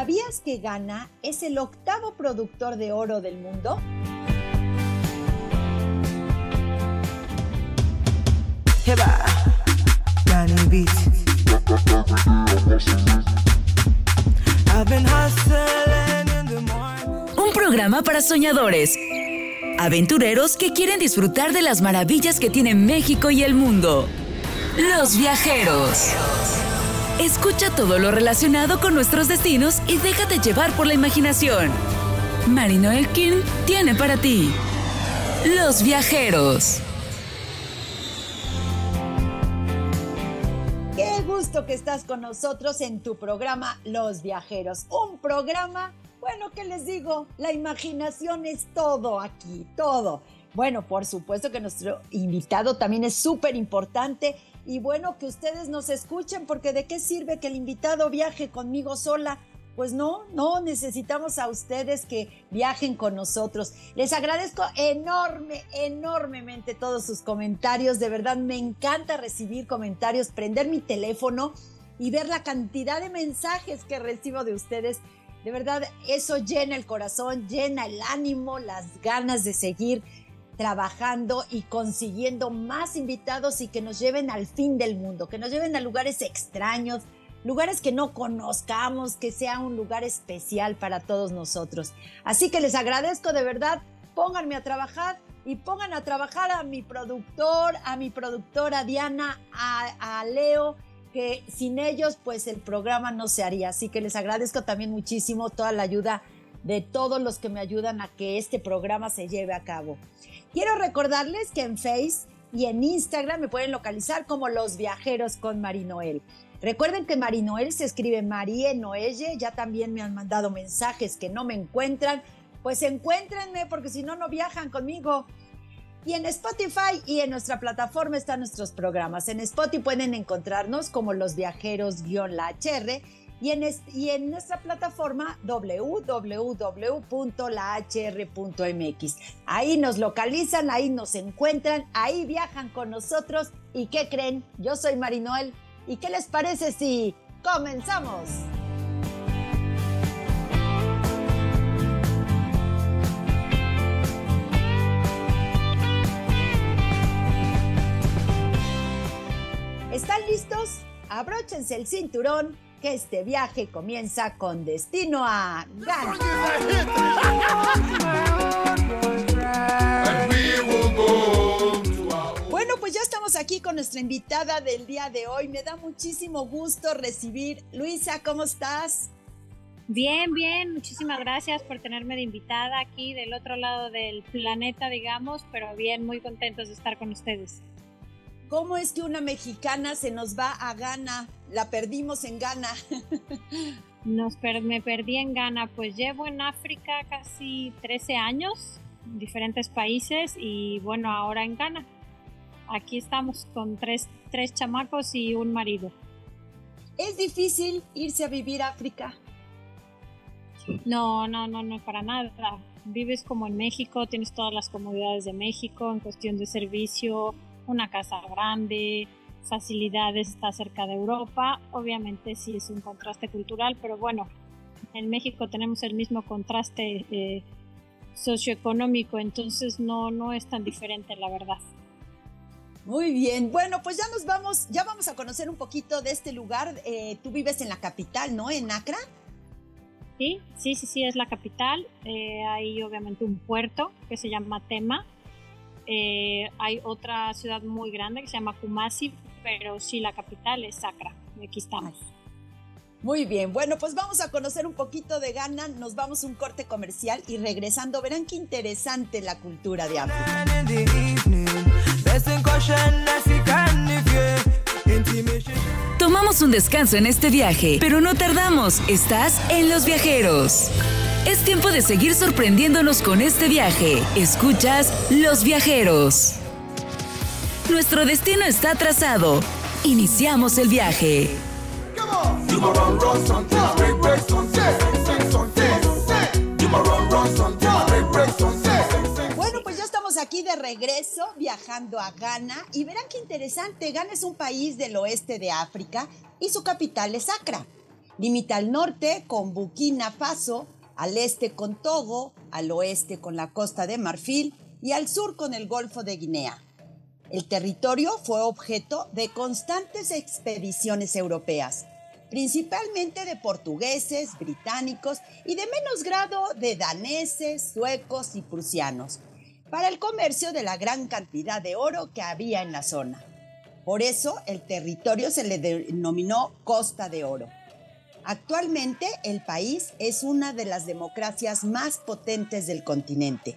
¿Sabías que Ghana es el octavo productor de oro del mundo? Un programa para soñadores, aventureros que quieren disfrutar de las maravillas que tiene México y el mundo. Los viajeros. Escucha todo lo relacionado con nuestros destinos y déjate llevar por la imaginación. Marino Elkin tiene para ti Los viajeros. Qué gusto que estás con nosotros en tu programa Los Viajeros. Un programa, bueno, ¿qué les digo? La imaginación es todo aquí, todo. Bueno, por supuesto que nuestro invitado también es súper importante y bueno, que ustedes nos escuchen porque de qué sirve que el invitado viaje conmigo sola. Pues no, no, necesitamos a ustedes que viajen con nosotros. Les agradezco enorme, enormemente todos sus comentarios. De verdad, me encanta recibir comentarios, prender mi teléfono y ver la cantidad de mensajes que recibo de ustedes. De verdad, eso llena el corazón, llena el ánimo, las ganas de seguir trabajando y consiguiendo más invitados y que nos lleven al fin del mundo, que nos lleven a lugares extraños, lugares que no conozcamos, que sea un lugar especial para todos nosotros. Así que les agradezco de verdad, pónganme a trabajar y pongan a trabajar a mi productor, a mi productora Diana, a, a Leo, que sin ellos pues el programa no se haría. Así que les agradezco también muchísimo toda la ayuda de todos los que me ayudan a que este programa se lleve a cabo. Quiero recordarles que en Face y en Instagram me pueden localizar como Los Viajeros con Marinoel. Recuerden que Marinoel se escribe Marie Noelle, ya también me han mandado mensajes que no me encuentran, pues encuéntrenme porque si no, no viajan conmigo. Y en Spotify y en nuestra plataforma están nuestros programas. En Spotify pueden encontrarnos como Los Viajeros-la HR y en, nuestra plataforma www.lahr.mx. Ahí nos localizan, ahí nos encuentran, ahí viajan con nosotros. ¿Y qué creen? Yo soy Marinoel. ¿Y qué les parece si comenzamos? ¿Están listos? Abróchense el cinturón que este viaje comienza con destino a Ghana. Bueno, pues ya estamos aquí con nuestra invitada del día de hoy. Me da muchísimo gusto recibir. Luisa, ¿cómo estás? Bien, bien, muchísimas gracias por tenerme de invitada aquí del otro lado del planeta, digamos, pero bien, muy contentos de estar con ustedes. ¿Cómo es que una mexicana se nos va a Ghana? La perdimos en Ghana. Nos me perdí en Ghana, pues llevo en África casi 13 años, en diferentes países y bueno, ahora en Ghana. Aquí estamos con tres, tres chamacos y un marido. ¿Es difícil irse a vivir a África? No, no, no, no, para nada. Vives como en México, tienes todas las comodidades de México en cuestión de servicio, una casa grande, facilidades, está cerca de Europa. Obviamente sí es un contraste cultural, pero bueno, en México tenemos el mismo contraste eh, socioeconómico, entonces no, no es tan diferente la verdad. Muy bien, bueno, pues ya nos vamos, ya vamos a conocer un poquito de este lugar. Eh, tú vives en la capital, ¿no? En Accra. Sí, sí, sí, sí, es la capital. Eh, hay obviamente un puerto que se llama Tema, eh, hay otra ciudad muy grande que se llama Kumasi, pero sí la capital es Accra. Aquí estamos. Muy bien, bueno, pues vamos a conocer un poquito de Ghana, nos vamos a un corte comercial y regresando verán qué interesante la cultura de África. Tomamos un descanso en este viaje, pero no tardamos, estás en Los Viajeros. Es tiempo de seguir sorprendiéndonos con este viaje. Escuchas Los Viajeros. Nuestro destino está trazado. Iniciamos el viaje. Bueno, pues ya estamos aquí de regreso viajando a Ghana y verán qué interesante. Ghana es un país del oeste de África y su capital es Accra. Limita al norte con Burkina Faso, al este con Togo, al oeste con la costa de Marfil y al sur con el Golfo de Guinea. El territorio fue objeto de constantes expediciones europeas, principalmente de portugueses, británicos y de menos grado de daneses, suecos y prusianos, para el comercio de la gran cantidad de oro que había en la zona. Por eso el territorio se le denominó Costa de Oro. Actualmente el país es una de las democracias más potentes del continente.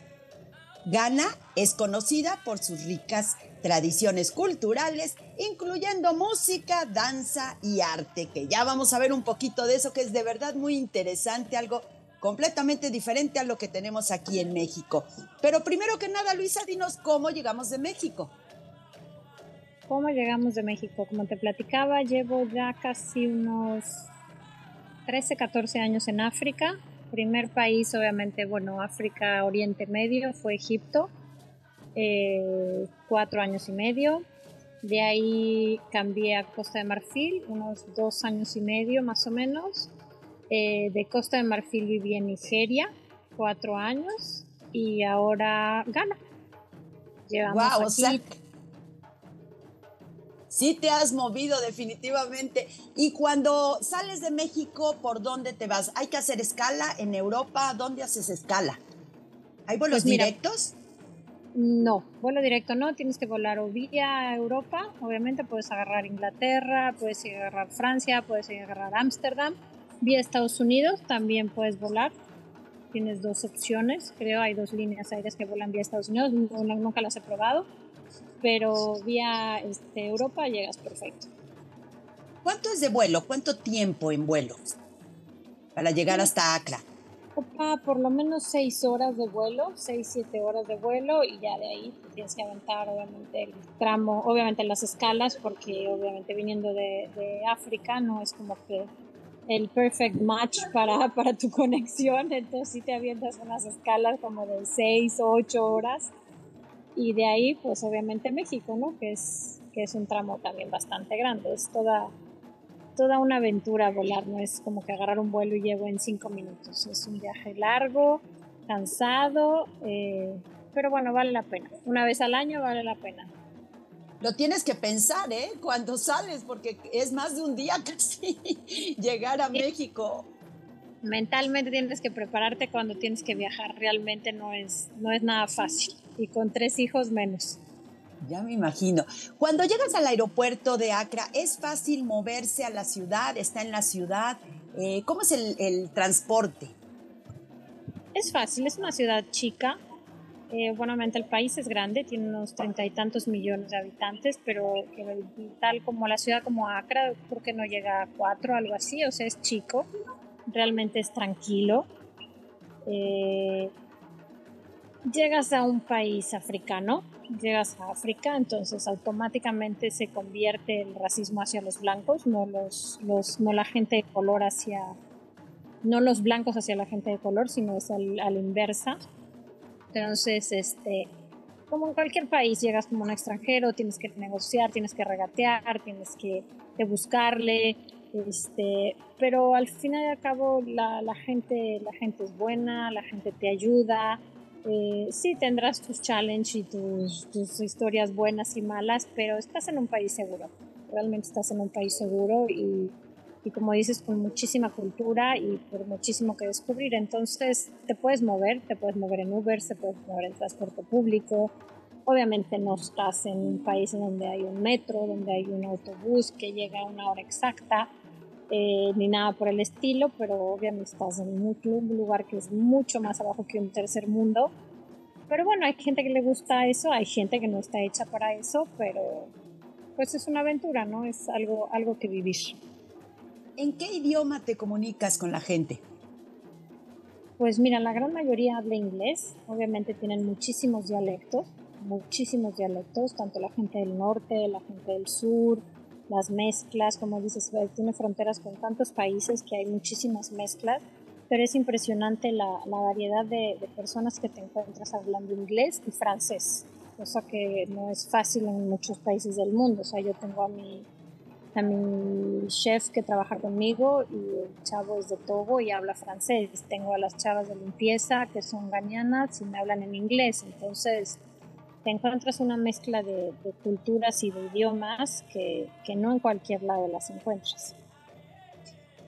Ghana es conocida por sus ricas tradiciones culturales, incluyendo música, danza y arte, que ya vamos a ver un poquito de eso, que es de verdad muy interesante, algo completamente diferente a lo que tenemos aquí en México. Pero primero que nada, Luisa, dinos cómo llegamos de México. ¿Cómo llegamos de México? Como te platicaba, llevo ya casi unos 13, 14 años en África. Primer país, obviamente, bueno, África, Oriente Medio, fue Egipto. Eh, cuatro años y medio. De ahí cambié a Costa de Marfil, unos dos años y medio más o menos. Eh, de Costa de Marfil viví en Nigeria, cuatro años. Y ahora Ghana. Llevamos aquí sí te has movido definitivamente. Y cuando sales de México, ¿por dónde te vas? ¿Hay que hacer escala en Europa? ¿Dónde haces escala? ¿Hay vuelos pues directos? No, vuelo directo no, tienes que volar o vía Europa, obviamente puedes agarrar Inglaterra, puedes agarrar Francia, puedes agarrar Ámsterdam, vía Estados Unidos también puedes volar, tienes dos opciones, creo hay dos líneas aéreas que vuelan vía Estados Unidos, nunca las he probado, pero vía este, Europa llegas perfecto. ¿Cuánto es de vuelo? ¿Cuánto tiempo en vuelo para llegar hasta Acra? por lo menos seis horas de vuelo, seis, siete horas de vuelo y ya de ahí tienes que aventar obviamente el tramo, obviamente las escalas, porque obviamente viniendo de, de África no es como que el perfect match para, para tu conexión, entonces sí te avientas unas escalas como de seis o ocho horas y de ahí, pues obviamente México, ¿no? Que es, que es un tramo también bastante grande. Es toda, toda una aventura volar, no es como que agarrar un vuelo y llego en cinco minutos. Es un viaje largo, cansado, eh, pero bueno, vale la pena. Una vez al año vale la pena. Lo tienes que pensar, ¿eh? Cuando sales, porque es más de un día casi llegar a México mentalmente tienes que prepararte cuando tienes que viajar. Realmente no es, no es nada fácil. Y con tres hijos menos. Ya me imagino. Cuando llegas al aeropuerto de Acra, ¿es fácil moverse a la ciudad? ¿Está en la ciudad? Eh, ¿Cómo es el, transporte? Es fácil, es una ciudad chica. Eh, buenamente el país es grande, tiene unos treinta y tantos millones de habitantes, pero tal como la ciudad como Acra, creo que no llega a cuatro, algo así, o sea, es chico realmente es tranquilo. Eh, llegas a un país africano, llegas a África, entonces automáticamente se convierte el racismo hacia los blancos, no, los, los, no la gente de color hacia, no los blancos hacia la gente de color, sino es al, a la inversa. Entonces, este, como en cualquier país, llegas como un extranjero, tienes que negociar, tienes que regatear, tienes que, que buscarle, este, pero al final y al cabo la, la, gente, la gente es buena, la gente te ayuda. Eh, sí tendrás tus challenges y tus, tus, historias buenas y malas, pero estás en un país seguro. Realmente estás en un país seguro y, y como dices, con muchísima cultura y por muchísimo que descubrir. Entonces te puedes mover, te puedes mover en Uber, te puedes mover en transporte público. Obviamente no estás en un país donde hay un metro, donde hay un autobús que llega a una hora exacta eh, ni nada por el estilo, pero obviamente estás en un, lugar que es mucho más abajo que un tercer mundo. Pero bueno, hay gente que le gusta eso, hay gente que no está hecha para eso, pero pues es una aventura, ¿no? Es algo, algo que vivir. ¿En qué idioma te comunicas con la gente? Pues mira, la gran mayoría habla inglés, obviamente tienen muchísimos dialectos, muchísimos dialectos, tanto la gente del norte, la gente del sur, las mezclas, como dices, tiene fronteras con tantos países que hay muchísimas mezclas, pero es impresionante la, la variedad de, personas que te encuentras hablando inglés y francés, cosa que no es fácil en muchos países del mundo. O sea, yo tengo a mi, a mi chef que trabaja conmigo y el chavo es de Togo y habla francés. Tengo a las chavas de limpieza que son gañanas y me hablan en inglés. Entonces te encuentras una mezcla de, culturas y de idiomas que, que, no en cualquier lado las encuentras.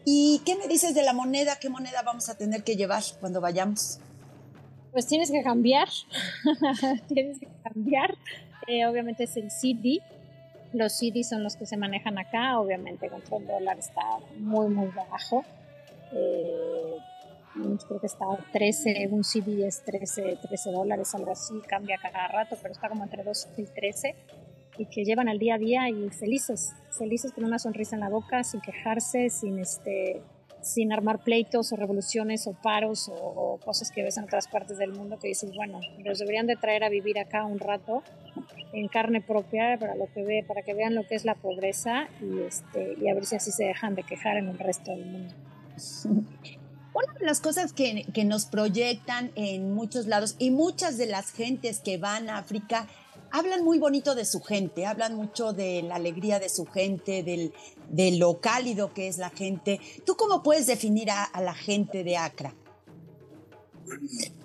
¿Y qué me dices de la moneda? ¿Qué moneda vamos a tener que llevar cuando vayamos? Pues tienes que cambiar, tienes que cambiar. Eh, obviamente es el CD, los CDs son los que se manejan acá, obviamente contra el dólar está muy, muy bajo. Eh, creo que está 13, un CD es 13, 13 dólares, algo así, cambia cada rato, pero está como entre 12 y 13 y que llevan al día a día y felices, felices con una sonrisa en la boca, sin quejarse, sin este sin armar pleitos o revoluciones o paros o, cosas que ves en otras partes del mundo que dices, bueno, los deberían de traer a vivir acá un rato en carne propia para, lo que ve, para que vean lo que es la pobreza y, este, y a ver si así se dejan de quejar en el resto del mundo. Una de las cosas que, nos proyectan en muchos lados y muchas de las gentes que van a África hablan muy bonito de su gente, hablan mucho de la alegría de su gente, del, de lo cálido que es la gente. ¿Tú cómo puedes definir a, la gente de Accra?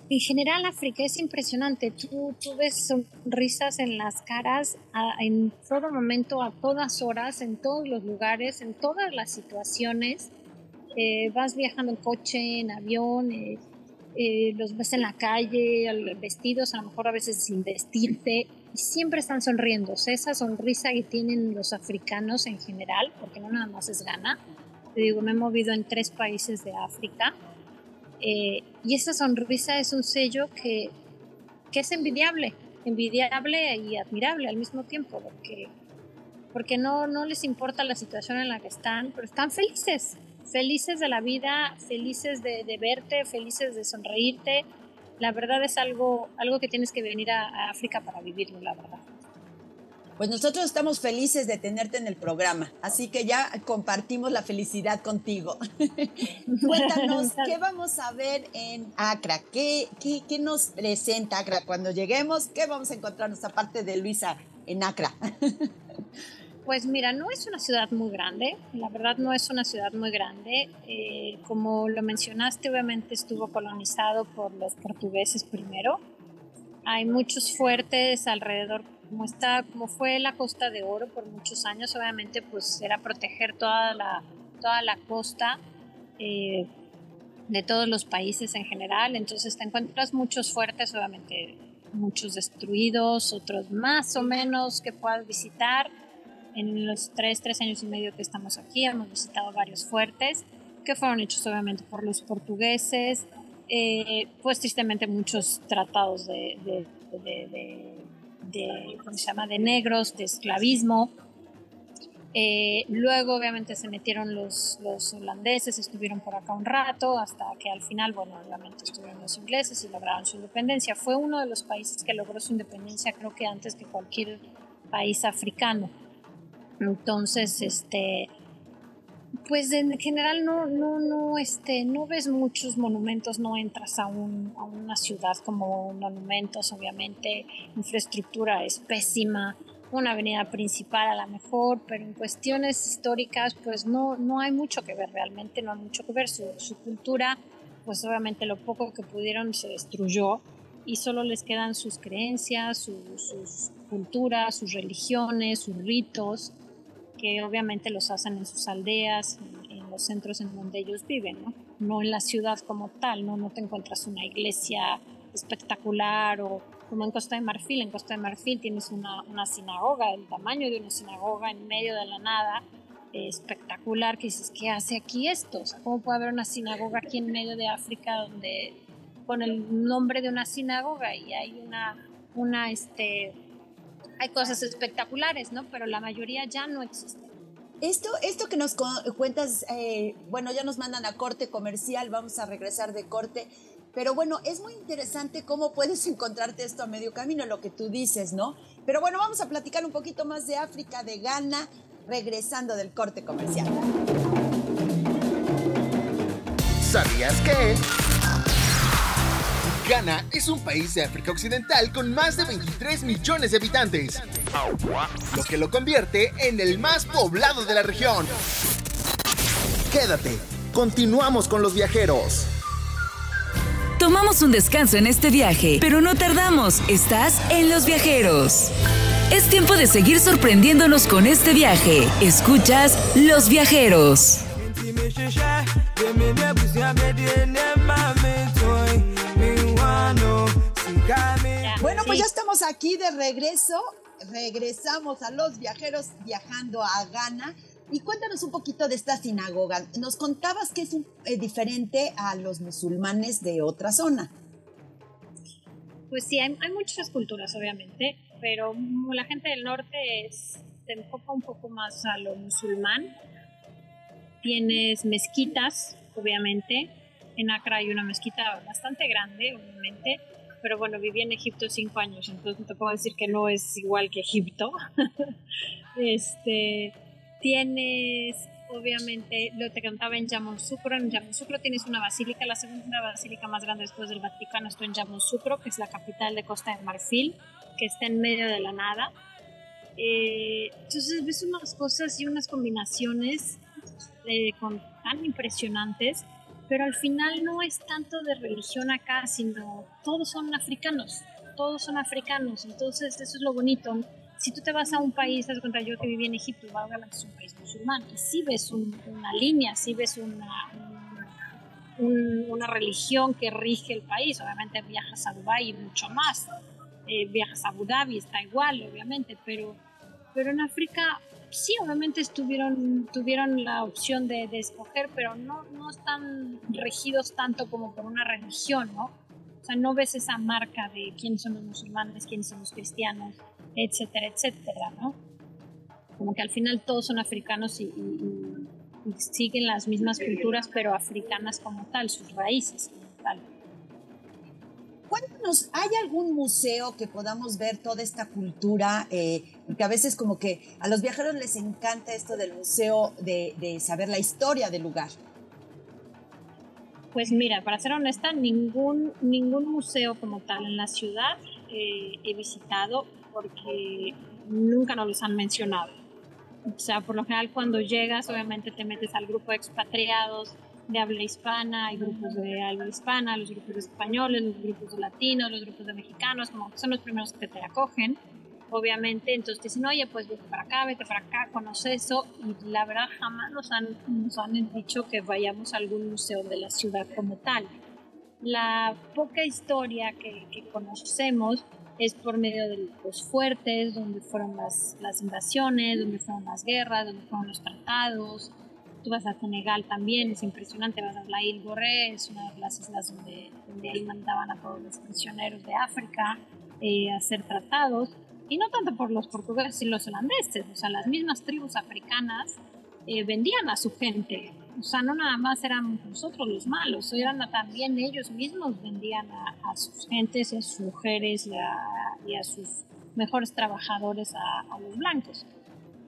En general, África es impresionante. Tú, tú ves sonrisas en las caras en todo momento, a todas horas, en todos los lugares, en todas las situaciones. Eh, vas viajando en coche, en avión, eh, eh, los ves en la calle, vestidos, a lo mejor a veces sin vestirte, y siempre están sonriendo. esa sonrisa que tienen los africanos en general, porque no nada más es Ghana. Te digo, me he movido en tres países de África, eh, y esa sonrisa es un sello que, que es envidiable, envidiable y admirable al mismo tiempo, porque, porque no, no les importa la situación en la que están, pero están felices felices de la vida, felices de, verte, felices de sonreírte. La verdad es algo, algo que tienes que venir a, África para vivirlo, la verdad. Pues nosotros estamos felices de tenerte en el programa, así que ya compartimos la felicidad contigo. Cuéntanos, ¿qué vamos a ver en Acra? ¿Qué, qué, qué nos presenta Acra? Cuando lleguemos, ¿qué vamos a encontrarnos aparte de Luisa en Acra? Pues mira, no es una ciudad muy grande, la verdad no es una ciudad muy grande. Eh, como lo mencionaste, obviamente estuvo colonizado por los portugueses primero. Hay muchos fuertes alrededor, como está, como fue la Costa de Oro por muchos años, obviamente pues era proteger toda la, toda la costa eh, de todos los países en general. Entonces te encuentras muchos fuertes, obviamente muchos destruidos, otros más o menos que puedas visitar en los tres, tres años y medio que estamos aquí hemos visitado varios fuertes que fueron hechos obviamente por los portugueses, eh, pues tristemente muchos tratados de, de, de, ¿cómo se llama?, de negros, de esclavismo. Eh, luego obviamente se metieron los, los holandeses, estuvieron por acá un rato, hasta que al final, bueno, obviamente estuvieron los ingleses y lograron su independencia. Fue uno de los países que logró su independencia creo que antes que cualquier país africano. Entonces, este, pues en general no, no, no, este, no ves muchos monumentos, no entras a, un, a una ciudad como monumentos, obviamente, infraestructura es pésima, una avenida principal a lo mejor, pero en cuestiones históricas pues no, no hay mucho que ver realmente, no hay mucho que ver, su, su cultura, pues obviamente lo poco que pudieron se destruyó y solo les quedan sus creencias, sus culturas, sus religiones, sus ritos que obviamente los hacen en sus aldeas, en, los centros en donde ellos viven, ¿no? En la ciudad como tal, ¿no? No te encuentras una iglesia espectacular o como en Costa de Marfil. En Costa de Marfil tienes una, una sinagoga, el tamaño de una sinagoga en medio de la nada, espectacular, que dices, ¿qué hace aquí esto? O sea, ¿cómo puede haber una sinagoga aquí en medio de África donde con el nombre de una sinagoga y hay una, una, este, hay cosas espectaculares, ¿no? Pero la mayoría ya no existen. Esto, esto que nos cuentas, eh, bueno, ya nos mandan a corte comercial, vamos a regresar de corte, pero bueno, es muy interesante cómo puedes encontrarte esto a medio camino, lo que tú dices, ¿no? Pero bueno, vamos a platicar un poquito más de África, de Ghana, regresando del corte comercial. ¿Sabías que? Ghana es un país de África Occidental con más de 23 millones de habitantes, lo que lo convierte en el más poblado de la región. Quédate, continuamos con los viajeros. Tomamos un descanso en este viaje, pero no tardamos. Estás en Los Viajeros. Es tiempo de seguir sorprendiéndonos con este viaje. Escuchas Los Viajeros. Estamos aquí de regreso. Regresamos a Los Viajeros viajando a Ghana y cuéntanos un poquito de esta sinagoga. Nos contabas que es eh, diferente a los musulmanes de otra zona. Pues sí, hay, muchas culturas, obviamente, pero la gente del norte se enfoca un poco más a lo musulmán. Tienes mezquitas, obviamente. En Accra hay una mezquita bastante grande, obviamente. Pero bueno, viví en Egipto cinco años, entonces te puedo decir que no es igual que Egipto. este, Tienes, obviamente, lo te contaba en Yamoussoukro. En Yamoussoukro tienes una basílica, la segunda basílica más grande después del Vaticano está en Yamoussoukro, que es la capital de Costa de Marfil, que está en medio de la nada. Eh, entonces ves unas cosas y unas combinaciones eh, tan impresionantes, pero al final no es tanto de religión acá, sino todos son africanos, todos son africanos, entonces eso es lo bonito. Si tú te vas a un país, te cuenta yo que viví en Egipto, es un país musulmán, y si ves una línea, si ves una, una religión que rige el país, obviamente viajas a Dubái y mucho más, eh, viajas a Abu Dhabi, está igual, obviamente, pero, pero en África sí, obviamente estuvieron, tuvieron la opción de, escoger, pero no, no están regidos tanto como por una religión, ¿no? O sea, no ves esa marca de quiénes son los musulmanes, quiénes son los cristianos, etcétera, etcétera, ¿no? Como que al final todos son africanos y, siguen las mismas culturas, pero africanas como tal, sus raíces como tal. Cuéntanos, ¿hay algún museo que podamos ver toda esta cultura? Eh, porque a veces como que a los viajeros les encanta esto del museo, de, saber la historia del lugar. Pues mira, para ser honesta, ningún, ningún museo como tal en la ciudad eh, he visitado porque nunca nos los han mencionado. O sea, por lo general cuando llegas, obviamente te metes al grupo de expatriados de habla hispana, hay grupos de habla hispana, los grupos de españoles, los grupos de latinos, los grupos de mexicanos, como son los primeros que te acogen, obviamente. Entonces te dicen, oye, pues vete para acá, vete para acá, conoce eso. Y la verdad jamás nos han, nos han dicho que vayamos a algún museo de la ciudad como tal. La poca historia que, que conocemos es por medio de los fuertes, donde fueron las, las invasiones, donde fueron las guerras, donde fueron los tratados. Tú vas a Senegal también, es impresionante, vas a la Isla Borré, es una de las islas donde, donde ahí mandaban a todos los prisioneros de África eh, a hacer tratados. Y no tanto por los portugueses y los holandeses, o sea, las mismas tribus africanas eh, vendían a su gente o sea, no nada más eran nosotros los malos, eran también ellos mismos vendían a, sus gentes, a sus mujeres y a, sus mejores trabajadores a, los blancos.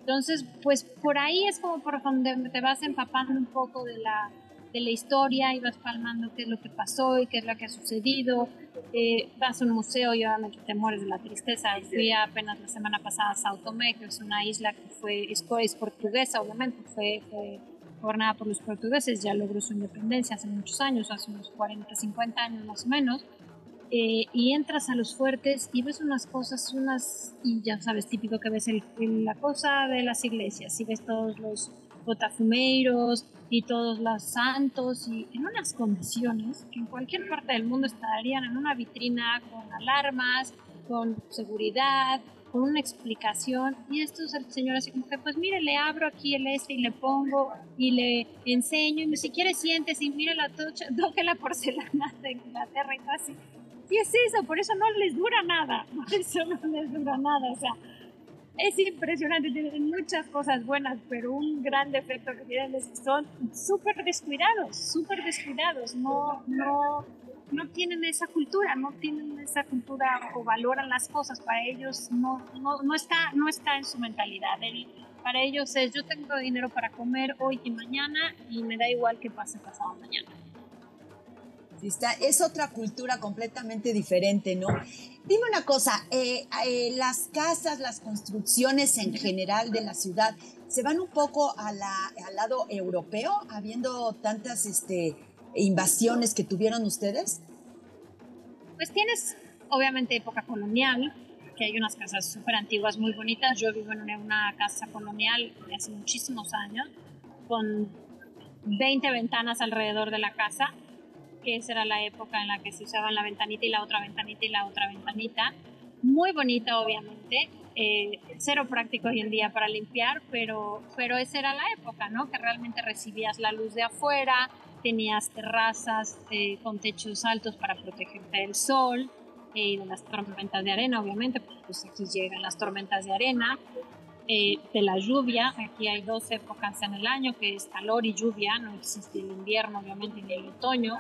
Entonces, pues por ahí es como por donde te vas empapando un poco de la, de la historia y vas palmando qué es lo que pasó y qué es lo que ha sucedido. Eh, vas a un museo y obviamente te mueres de la tristeza. Fui apenas la semana pasada a Sao Tomé, que es una isla que fue, es, es portuguesa, obviamente, fue, fue gobernada por los portugueses, ya logró su independencia hace muchos años, hace unos 40, 50 años más o menos, eh, y entras a los fuertes y ves unas cosas, unas, y ya sabes, típico que ves el, la cosa de las iglesias, y ves todos los botafumeiros y todos los santos, y en unas condiciones que en cualquier parte del mundo estarían en una vitrina con alarmas, con seguridad, con una explicación. Y esto es el señor así como que pues mire le abro aquí el este y le pongo y le enseño y si quiere sientes y mire la toque la porcelana de Inglaterra y todo así y es eso por eso no les dura nada por eso no les dura nada o sea es impresionante, tienen muchas cosas buenas, pero un gran defecto que tienen es que son súper descuidados, súper descuidados, no, no, no tienen esa cultura, no tienen esa cultura o valoran las cosas, para ellos no, no, no está, no está en su mentalidad. para ellos es yo tengo dinero para comer hoy y mañana y me da igual que pase pasado mañana. Está, es otra cultura completamente diferente, ¿no? Dime una cosa, eh, eh, las casas, las construcciones en general de la ciudad, ¿se van un poco al lado europeo, habiendo tantas este, invasiones que tuvieron ustedes? Pues tienes, obviamente, época colonial, que hay unas casas súper antiguas, muy bonitas. Yo vivo en una casa colonial de hace muchísimos años, con 20 ventanas alrededor de la casa que esa era la época en la que se usaban la ventanita y la otra ventanita y la otra ventanita. Muy bonita, obviamente. Eh, cero práctico hoy en día para limpiar, pero, pero esa era la época, ¿no? Que realmente recibías la luz de afuera, tenías terrazas eh, con techos altos para protegerte del sol eh, y de las tormentas de arena, obviamente, pues aquí llegan las tormentas de arena. Eh, de la lluvia. Aquí hay dos épocas en el año, que es calor y lluvia, no existe el invierno, obviamente, ni el otoño.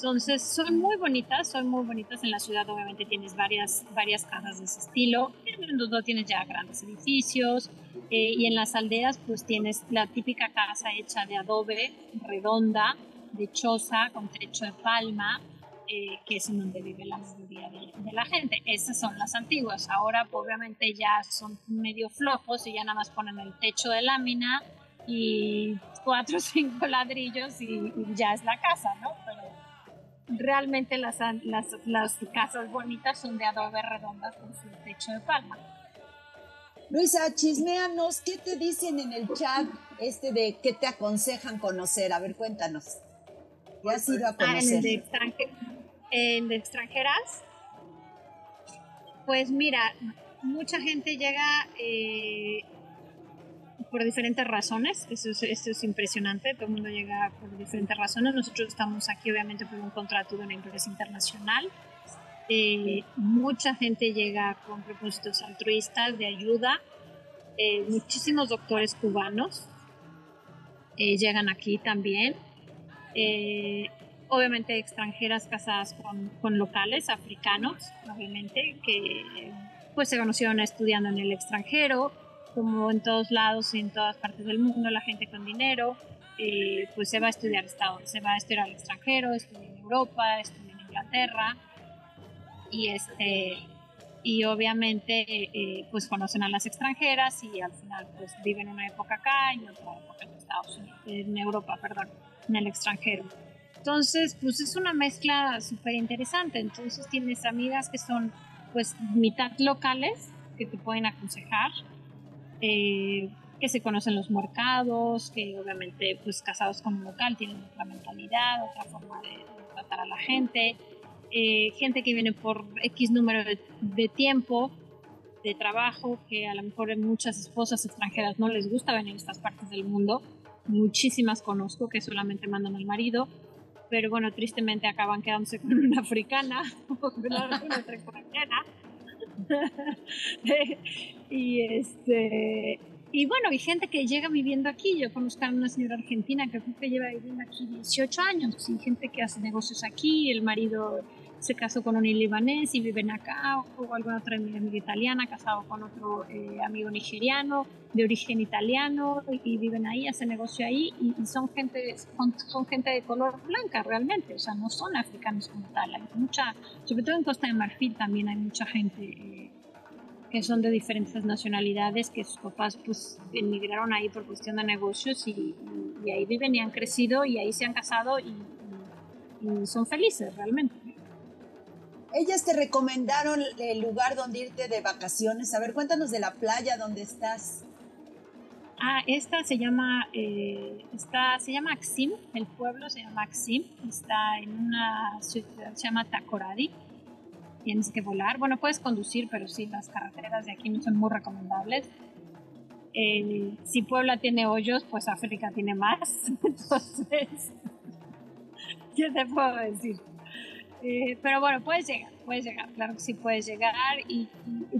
Entonces, son muy bonitas, son muy bonitas. En la ciudad, obviamente, tienes varias, varias casas de ese estilo. En mundo tienes ya grandes edificios. Eh, y en las aldeas, pues tienes la típica casa hecha de adobe, redonda, de choza, con techo de palma, eh, que es en donde vive la mayoría de, de, la gente. Esas son las antiguas. Ahora, obviamente, ya son medio flojos y ya nada más ponen el techo de lámina y cuatro o cinco ladrillos y, y ya es la casa, ¿no? Realmente las, las, las casas bonitas son de adobe redondas con su techo de palma. Luisa, chismeanos, ¿qué te dicen en el chat este de qué te aconsejan conocer? A ver, cuéntanos. ¿Qué has ido a conocer? Ah, en, de en de extranjeras. Pues mira, mucha gente llega eh, por diferentes razones, eso es, es impresionante, todo el mundo llega por diferentes razones, nosotros estamos aquí obviamente por un contrato de una empresa internacional, eh, mucha gente llega con propósitos altruistas de ayuda, eh, muchísimos doctores cubanos eh, llegan aquí también, obviamente extranjeras casadas con, con locales, africanos, obviamente, que pues se conocieron estudiando en el extranjero, como en todos lados en todas partes del mundo, la gente con dinero, eh, pues se va a estudiar Estados, se va a estudiar al extranjero, estudia en Europa, estudia en Inglaterra y este y obviamente eh, pues conocen a las extranjeras y al final pues viven una época acá y otra época en Estados Unidos, en Europa, perdón, en el extranjero. Entonces, pues es una mezcla súper interesante. Entonces tienes amigas que son pues mitad locales que te pueden aconsejar eh, que se conocen los mercados, que obviamente pues casados con un local tienen otra mentalidad, otra forma de, tratar a la gente, eh, gente que viene por X número de, tiempo, de trabajo, que a lo mejor muchas esposas extranjeras no les gusta venir a estas partes del mundo, muchísimas conozco que solamente mandan al marido, pero bueno, tristemente acaban quedándose con una africana o con una extranjera y este y bueno, hay gente que llega viviendo aquí. Yo conozco a una señora argentina que creo que lleva viviendo aquí 18 años y gente que hace negocios aquí. El marido se casó con un libanés y viven acá, o alguna otra amiga italiana casado con otro eh, amigo nigeriano de origen italiano y, viven ahí, hacen negocio ahí y, son gente son, gente de color blanca realmente, o sea, no son africanos como tal. Hay mucha, sobre todo en Costa de Marfil también hay mucha gente eh, que son de diferentes nacionalidades, que sus papás pues emigraron ahí por cuestión de negocios y, y ahí viven y han crecido y ahí se han casado y, y son felices realmente. Ellas te recomendaron el lugar donde irte de vacaciones. A ver, cuéntanos de la playa donde estás. Ah, esta se llama, eh, está, se llama Axim, el pueblo se llama Axim, está en una ciudad se llama Takoradi. Tienes que volar. Bueno, puedes conducir, pero sí, las carreteras de aquí no son muy recomendables. Eh, si Puebla tiene hoyos, pues África tiene más. Entonces, ¿qué te puedo decir? Eh, pero bueno, puedes llegar, puedes llegar, claro que sí puedes llegar y,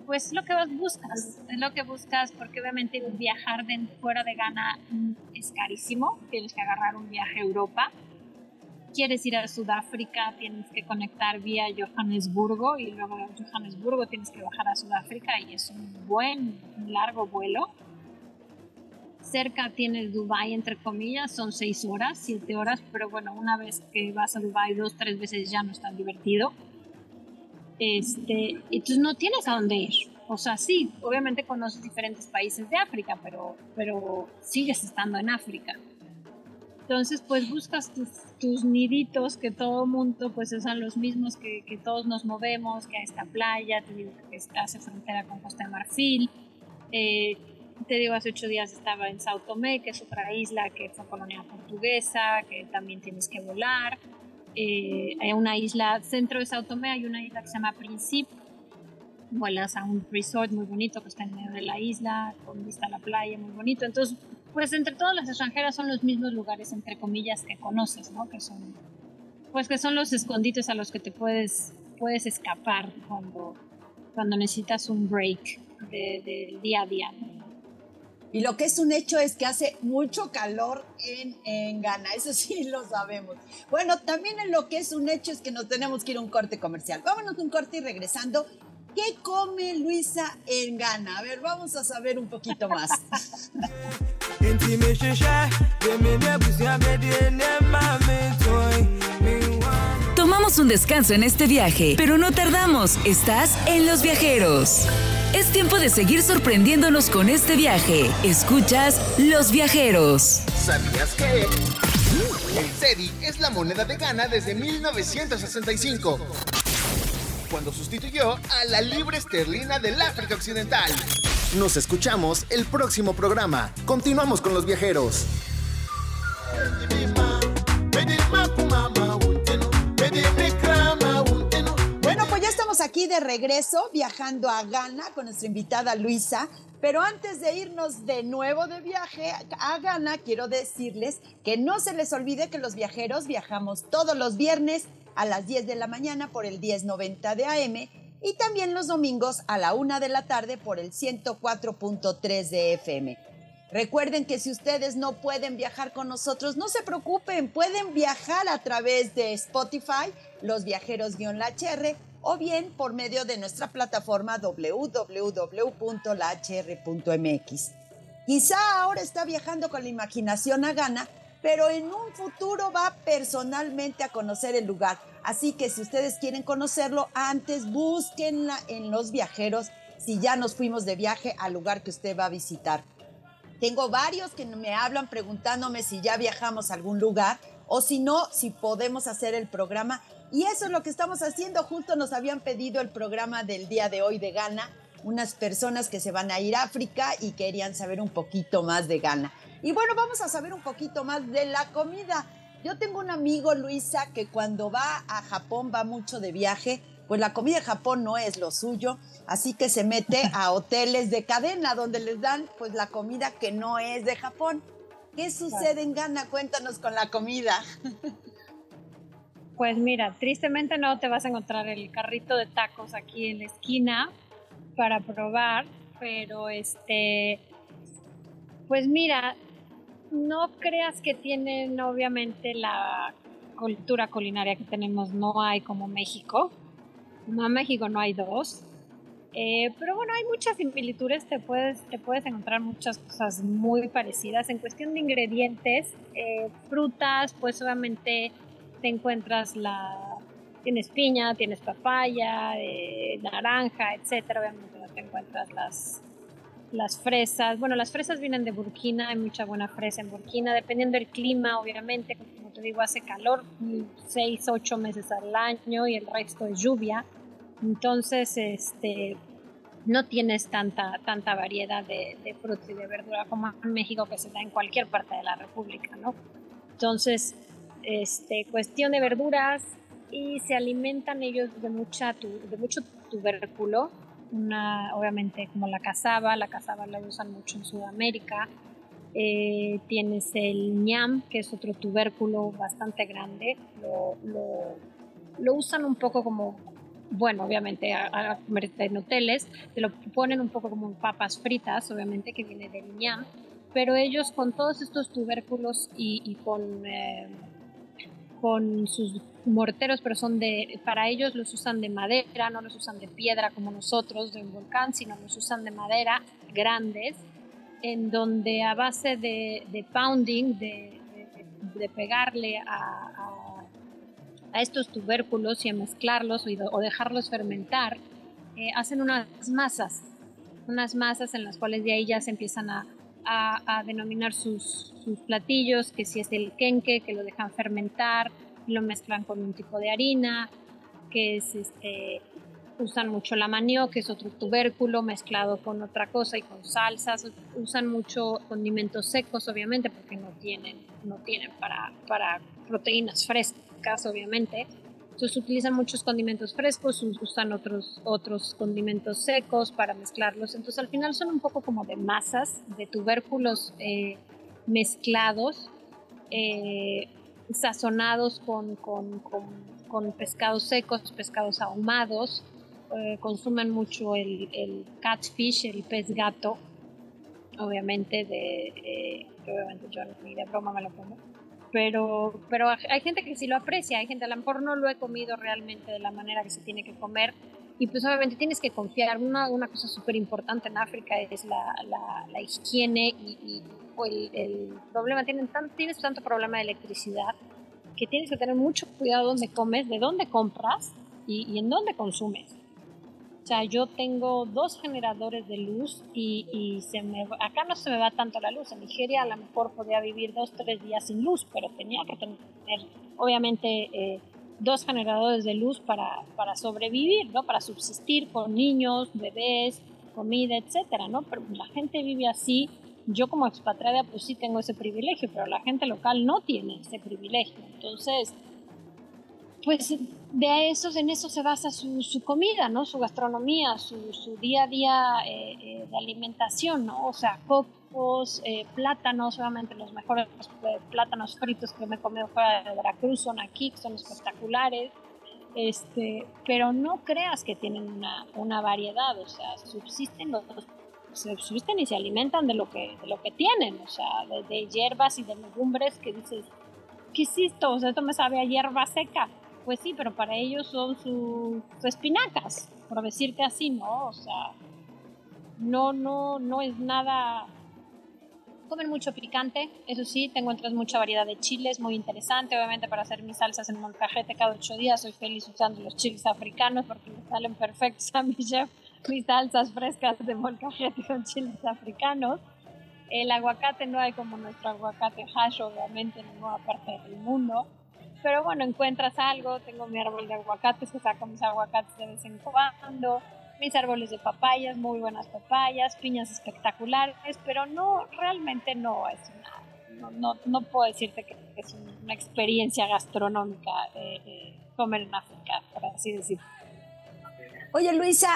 pues lo que buscas, es lo que buscas porque obviamente viajar de fuera de Ghana es carísimo, tienes que agarrar un viaje a Europa, quieres ir a Sudáfrica, tienes que conectar vía Johannesburgo y luego de Johannesburgo tienes que bajar a Sudáfrica y es un buen, largo vuelo. Cerca tienes Dubai entre comillas, son seis horas, siete horas, pero bueno, una vez que vas a Dubai dos, tres veces ya no es tan divertido. Este, entonces no tienes a dónde ir. O sea, sí, obviamente conoces diferentes países de África, pero, pero sigues estando en África. Entonces, pues buscas tus, tus niditos que todo mundo, pues son los mismos que, que todos nos movemos, que a esta playa, te digo que hace frontera con Costa de Marfil. Eh, te digo, hace ocho días estaba en Sao Tomé, que es otra isla que fue colonia portuguesa, que también tienes que volar. Eh, hay una isla, centro de Sao Tomé, hay una isla que se llama Príncipe. Vuelas a un resort muy bonito que está en medio de la isla, con vista a la playa, muy bonito. Entonces, pues entre todas las extranjeras son los mismos lugares, entre comillas, que conoces, ¿no? Que son, pues que son los escondites a los que te puedes, puedes escapar cuando, cuando necesitas un break del día a día. Y lo que es un hecho es que hace mucho calor en, en Ghana, eso sí lo sabemos. Bueno, también en lo que es un hecho es que nos tenemos que ir a un corte comercial. Vámonos a un corte y regresando. ¿Qué come Luisa en Ghana? A ver, vamos a saber un poquito más. Tomamos un descanso en este viaje, pero no tardamos. Estás en Los Viajeros. Es tiempo de seguir sorprendiéndonos con este viaje. Escuchas Los Viajeros. ¿Sabías que? El CEDI es la moneda de Ghana desde 1965, cuando sustituyó a la libre esterlina del África Occidental. Nos escuchamos el próximo programa. Continuamos con los viajeros. Bueno, pues ya estamos aquí de regreso viajando a Ghana con nuestra invitada Luisa. Pero antes de irnos de nuevo de viaje a Ghana, quiero decirles que no se les olvide que los viajeros viajamos todos los viernes a las 10 de la mañana por el 1090 de AM y también los domingos a la una de la tarde por el 104.3 de FM. Recuerden que si ustedes no pueden viajar con nosotros, no se preocupen, pueden viajar a través de Spotify, los viajeros-HR, o bien por medio de nuestra plataforma www.lahr.mx. Quizá ahora está viajando con la imaginación a Ghana, pero en un futuro va personalmente a conocer el lugar. Así que si ustedes quieren conocerlo, antes búsquenla en los viajeros si ya nos fuimos de viaje al lugar que usted va a visitar. Tengo varios que me hablan preguntándome si ya viajamos a algún lugar o si no, si podemos hacer el programa. Y eso es lo que estamos haciendo. Justo nos habían pedido el programa del día de hoy de Ghana, unas personas que se van a ir a África y querían saber un poquito más de Ghana. Y bueno, vamos a saber un poquito más de la comida. Yo tengo un amigo, Luisa, que cuando va a Japón va mucho de viaje, pues la comida de Japón no es lo suyo, así que se mete a hoteles de cadena donde les dan pues la comida que no es de Japón. ¿Qué sucede en Ghana? Cuéntanos con la comida. Pues mira, tristemente no te vas a encontrar el carrito de tacos aquí en la esquina para probar, pero este, pues mira, no creas que tienen obviamente la cultura culinaria que tenemos, no hay como México. No, en México no hay dos. Eh, pero bueno, hay muchas similitudes, te puedes, te puedes encontrar muchas cosas muy parecidas. En cuestión de ingredientes, eh, frutas, pues obviamente te encuentras la... Tienes piña, tienes papaya, eh, naranja, etcétera. Obviamente te encuentras las, las fresas. Bueno, las fresas vienen de Burkina, hay mucha buena fresa en Burkina, dependiendo del clima, obviamente, como te digo, hace calor, 6, 8 meses al año y el resto es lluvia. Entonces, este, no tienes tanta, tanta variedad de, de fruta y de verdura como en México, que se da en cualquier parte de la República, ¿no? Entonces, este, cuestión de verduras y se alimentan ellos de, mucha, de mucho tubérculo, una, obviamente como la cazaba, la cazaba la usan mucho en Sudamérica. Eh, tienes el ñam, que es otro tubérculo bastante grande, lo, lo, usan un poco como, bueno, obviamente a, en hoteles, te lo ponen un poco como papas fritas, obviamente que viene del ñam, pero ellos con todos estos tubérculos y, y con... Eh, con sus morteros, pero son de, para ellos los usan de madera, no los usan de piedra como nosotros, de un volcán, sino los usan de madera grandes en donde a base de, pounding, de, pegarle a, a, estos tubérculos y a mezclarlos o, dejarlos fermentar, eh, hacen unas masas, unas masas en las cuales de ahí ya se empiezan a, a, denominar sus, sus, platillos, que si es el kenke, que lo dejan fermentar, lo mezclan con un tipo de harina, que es este, usan mucho la manioc, que es otro tubérculo mezclado con otra cosa y con salsas, usan mucho condimentos secos, obviamente, porque no tienen, no tienen para, para proteínas frescas, obviamente. Entonces utilizan muchos condimentos frescos, usan otros, otros condimentos secos para mezclarlos. Entonces al final son un poco como de masas, de tubérculos eh, mezclados, eh, sazonados con, con, con, con, pescados secos, pescados ahumados. Eh, consumen mucho el, el, catfish, el pez gato, obviamente, de, obviamente yo ni de broma me lo como pero, pero hay gente que sí lo aprecia, hay gente, a lo mejor no lo he comido realmente de la manera que se tiene que comer, y pues obviamente tienes que confiar. Una, una cosa súper importante en África es la, la, higiene y, el, el, problema, tienen tan, tienes tanto problema de electricidad que tienes que tener mucho cuidado dónde comes, de dónde compras y, y en dónde consumes. O sea, yo tengo dos generadores de luz y, y, se me, acá no se me va tanto la luz. En Nigeria a lo mejor podía vivir dos, tres días sin luz, pero tenía que tener, obviamente, eh, dos generadores de luz para, para sobrevivir, ¿no? Para subsistir con niños, bebés, comida, etcétera, ¿no? Pero la gente vive así. Yo como expatriada pues sí tengo ese privilegio, pero la gente local no tiene ese privilegio. Entonces, pues de eso, en eso se basa su, su comida, ¿no? Su gastronomía, su, su día a día eh, eh, de alimentación, ¿no? O sea, eh, plátanos, obviamente los mejores plátanos fritos que me he comido fuera de Veracruz son aquí, son espectaculares, este, pero no creas que tienen una, una variedad, o sea, subsisten los subsisten y se alimentan de lo que, de lo que tienen, o sea, de, hierbas y de legumbres que dices, ¿qué es esto? O sea, esto me sabe a hierba seca pues sí, pero para ellos son sus espinacas, por decirte así, ¿no? O sea, no, no, no es nada. Comen mucho picante, eso sí, te encuentras mucha variedad de chiles, muy interesante. Obviamente, para hacer mis salsas en molcajete cada ocho días, soy feliz usando los chiles africanos porque me salen perfectos a mi chef mis salsas frescas de molcajete con chiles africanos. El aguacate no hay como nuestro aguacate hash, obviamente, en ninguna parte del mundo pero bueno, encuentras algo, tengo mi árbol de aguacates, que saco mis aguacates de vez en cuando, mis árboles de papayas, muy buenas papayas, piñas espectaculares, pero no, realmente no es una, no, no, puedo decirte que es una experiencia gastronómica eh, eh, comer en África, por así decirlo. Oye, Luisa,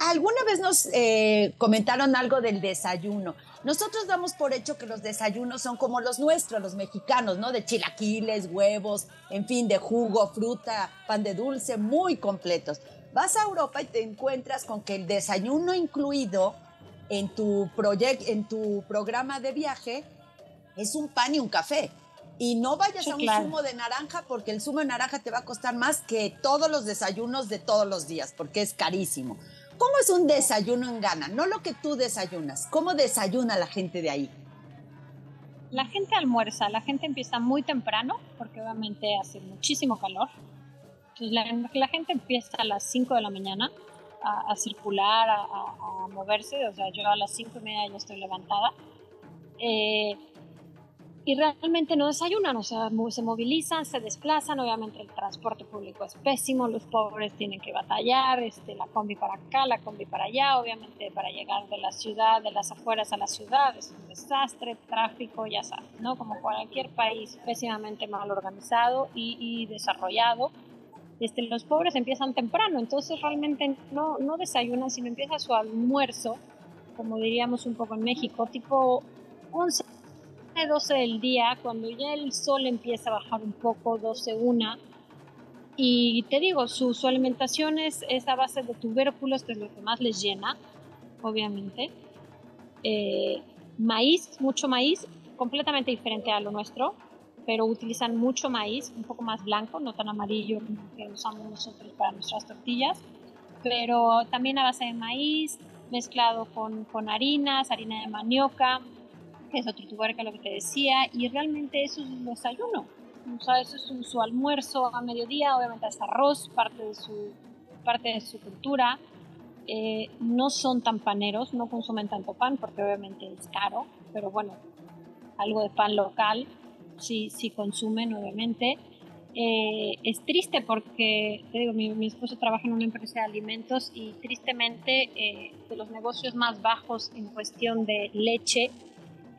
¿alguna vez nos eh, comentaron algo del desayuno? Nosotros damos por hecho que los desayunos son como los nuestros, los mexicanos, ¿no? De chilaquiles, huevos, en fin, de jugo, fruta, pan de dulce, muy completos. Vas a Europa y te encuentras con que el desayuno incluido en tu, en tu programa de viaje es un pan y un café. Y no vayas a un zumo de naranja porque el zumo de naranja te va a costar más que todos los desayunos de todos los días porque es carísimo. ¿Cómo es un desayuno en Ghana? No lo que tú desayunas. ¿Cómo desayuna la gente de ahí? La gente almuerza, la gente empieza muy temprano porque obviamente hace muchísimo calor. Entonces la, gente empieza a las 5 de la mañana a, circular, a, moverse. O sea, yo a las 5 y media ya estoy levantada. Eh, y realmente no desayunan, o sea, se movilizan, se desplazan, obviamente el transporte público es pésimo, los pobres tienen que batallar, este, la combi para acá, la combi para allá, obviamente para llegar de la ciudad, de las afueras a la ciudad es un desastre, tráfico, ya sabes, ¿no? Como cualquier país pésimamente mal organizado y, y desarrollado, este, los pobres empiezan temprano, entonces realmente no, no desayunan, sino empieza su almuerzo, como diríamos un poco en México, tipo 11 12 del día, cuando ya el sol empieza a bajar un poco, 12, 1, y te digo, su, alimentación es, a base de tubérculos, que es lo que más les llena, obviamente. Eh, maíz, mucho maíz, completamente diferente a lo nuestro, pero utilizan mucho maíz, un poco más blanco, no tan amarillo que usamos nosotros para nuestras tortillas, pero también a base de maíz, mezclado con, con harinas, harina de manioca, que es otro tubérculo que te decía, y realmente eso es un desayuno. O sea, eso es su almuerzo a mediodía, obviamente es arroz, parte de su, parte de su cultura. Eh, no son tan paneros, no consumen tanto pan porque obviamente es caro, pero bueno, algo de pan local sí, sí consumen obviamente. Eh, es triste porque, te digo, mi, esposo trabaja en una empresa de alimentos y tristemente eh, de los negocios más bajos en cuestión de leche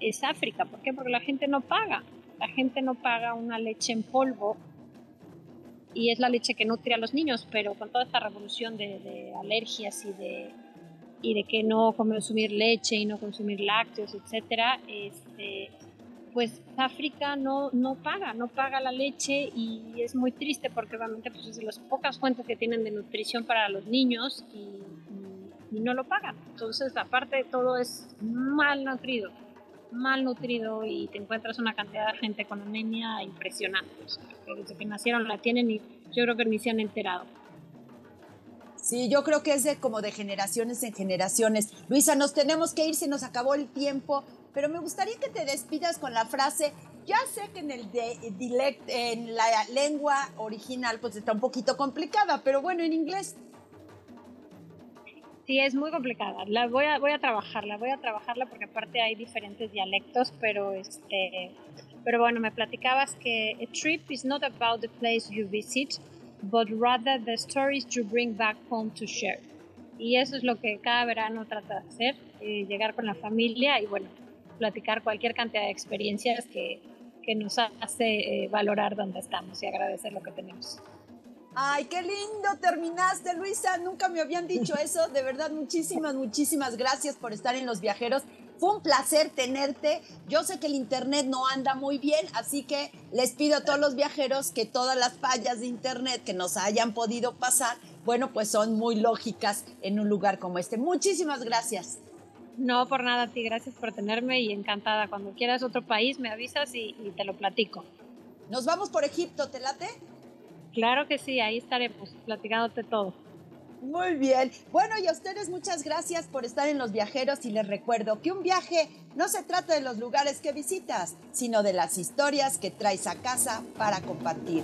es África. ¿Por qué? Porque la gente no paga. La gente no paga una leche en polvo y es la leche que nutre a los niños, pero con toda esta revolución de, alergias y de, y de que no consumir leche y no consumir lácteos, etcétera, este, pues África no, no paga, no paga la leche y es muy triste porque realmente pues, es de las pocas fuentes que tienen de nutrición para los niños y, no lo pagan. Entonces, aparte de todo, es mal nutrido, mal nutrido y te encuentras una cantidad de gente con anemia impresionante. desde que nacieron la tienen y yo creo que ni se han enterado. Sí, yo creo que es de, como de generaciones en generaciones. Luisa, nos tenemos que ir, se nos acabó el tiempo pero me gustaría que te despidas con la frase, ya sé que en el de, en la lengua original pues está un poquito complicada, pero bueno, en inglés. Sí, es muy complicada. La voy a, voy a trabajarla, voy a trabajarla porque aparte hay diferentes dialectos, pero este, pero bueno, me platicabas que a trip is not about the place you visit, but rather the stories you bring back home to share. Y eso es lo que cada verano trata de hacer, eh, llegar con la familia y bueno, platicar cualquier cantidad de experiencias que, que nos hace eh, valorar dónde estamos y agradecer lo que tenemos. Ay, qué lindo terminaste, Luisa. Nunca me habían dicho eso. De verdad, muchísimas, muchísimas gracias por estar en Los Viajeros. Fue un placer tenerte. Yo sé que el internet no anda muy bien, así que les pido a todos los viajeros que todas las fallas de internet que nos hayan podido pasar, bueno, pues son muy lógicas en un lugar como este. Muchísimas gracias. No, por nada, a ti, gracias por tenerme y encantada. Cuando quieras otro país, me avisas y, te lo platico. Nos vamos por Egipto, ¿te late? Claro que sí, ahí estaremos platicándote todo. Muy bien. Bueno, y a ustedes muchas gracias por estar en Los Viajeros y les recuerdo que un viaje no se trata de los lugares que visitas, sino de las historias que traes a casa para compartir.